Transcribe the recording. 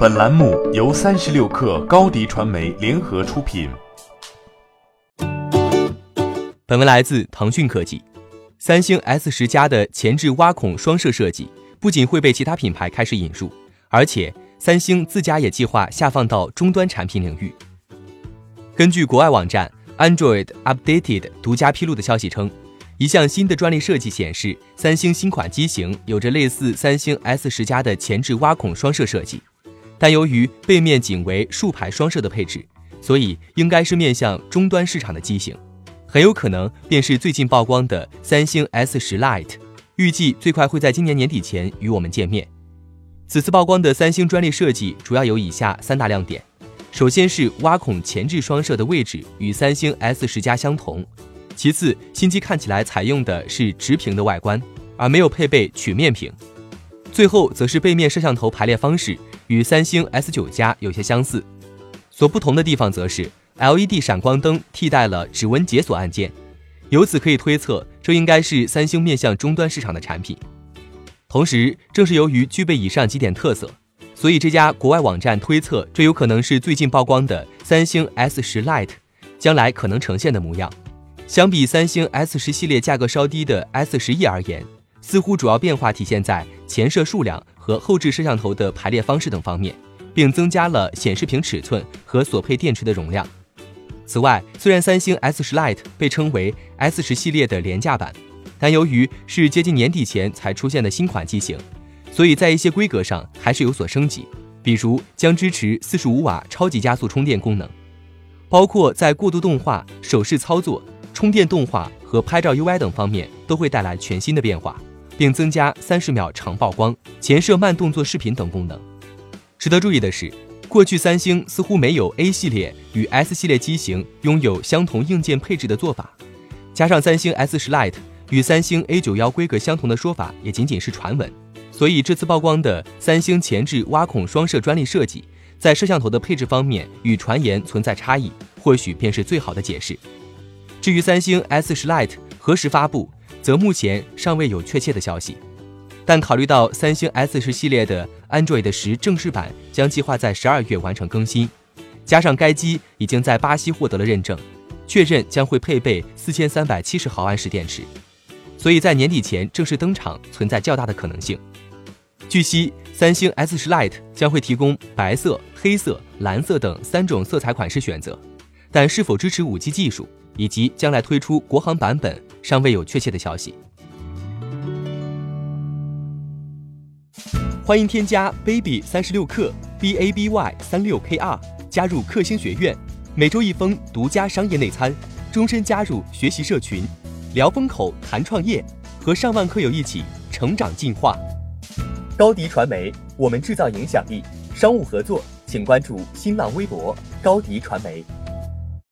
本栏目由三十六氪高低传媒联合出品。本文来自腾讯科技。三星 S 十加的前置挖孔双摄设计不仅会被其他品牌开始引入，而且三星自家也计划下放到终端产品领域。根据国外网站 Android Updated 独家披露的消息称，一项新的专利设计显示，三星新款机型有着类似三星 S 十加的前置挖孔双摄设计。但由于背面仅为竖排双摄的配置，所以应该是面向终端市场的机型，很有可能便是最近曝光的三星 S 十 Lite，预计最快会在今年年底前与我们见面。此次曝光的三星专利设计主要有以下三大亮点：首先是挖孔前置双摄的位置与三星 S 十加相同；其次，新机看起来采用的是直屏的外观，而没有配备曲面屏；最后则是背面摄像头排列方式。与三星 S 九加有些相似，所不同的地方则是 LED 闪光灯替代了指纹解锁按键，由此可以推测，这应该是三星面向终端市场的产品。同时，正是由于具备以上几点特色，所以这家国外网站推测，这有可能是最近曝光的三星 S 十 Lite 将来可能呈现的模样。相比三星 S 十系列价格稍低的 S 十 E 而言，似乎主要变化体现在前摄数量。和后置摄像头的排列方式等方面，并增加了显示屏尺寸和所配电池的容量。此外，虽然三星 S 十 Lite 被称为 S 十系列的廉价版，但由于是接近年底前才出现的新款机型，所以在一些规格上还是有所升级，比如将支持四十五瓦超级加速充电功能，包括在过渡动画、手势操作、充电动画和拍照 UI 等方面都会带来全新的变化。并增加三十秒长曝光、前摄慢动作视频等功能。值得注意的是，过去三星似乎没有 A 系列与 S 系列机型拥有相同硬件配置的做法。加上三星 S 十 Lite 与三星 A 九幺规格相同的说法也仅仅是传闻，所以这次曝光的三星前置挖孔双摄专利设计，在摄像头的配置方面与传言存在差异，或许便是最好的解释。至于三星 S 十 Lite 何时发布？则目前尚未有确切的消息，但考虑到三星 S 十系列的 Android 十正式版将计划在十二月完成更新，加上该机已经在巴西获得了认证，确认将会配备四千三百七十毫安时电池，所以在年底前正式登场存在较大的可能性。据悉，三星 S 十 Lite 将会提供白色、黑色、蓝色等三种色彩款式选择，但是否支持五 G 技术？以及将来推出国行版本尚未有确切的消息。欢迎添加 baby 三十六克 b a b y 三六 k r 加入克星学院，每周一封独家商业内参，终身加入学习社群，聊风口谈创业，和上万课友一起成长进化。高迪传媒，我们制造影响力。商务合作，请关注新浪微博高迪传媒。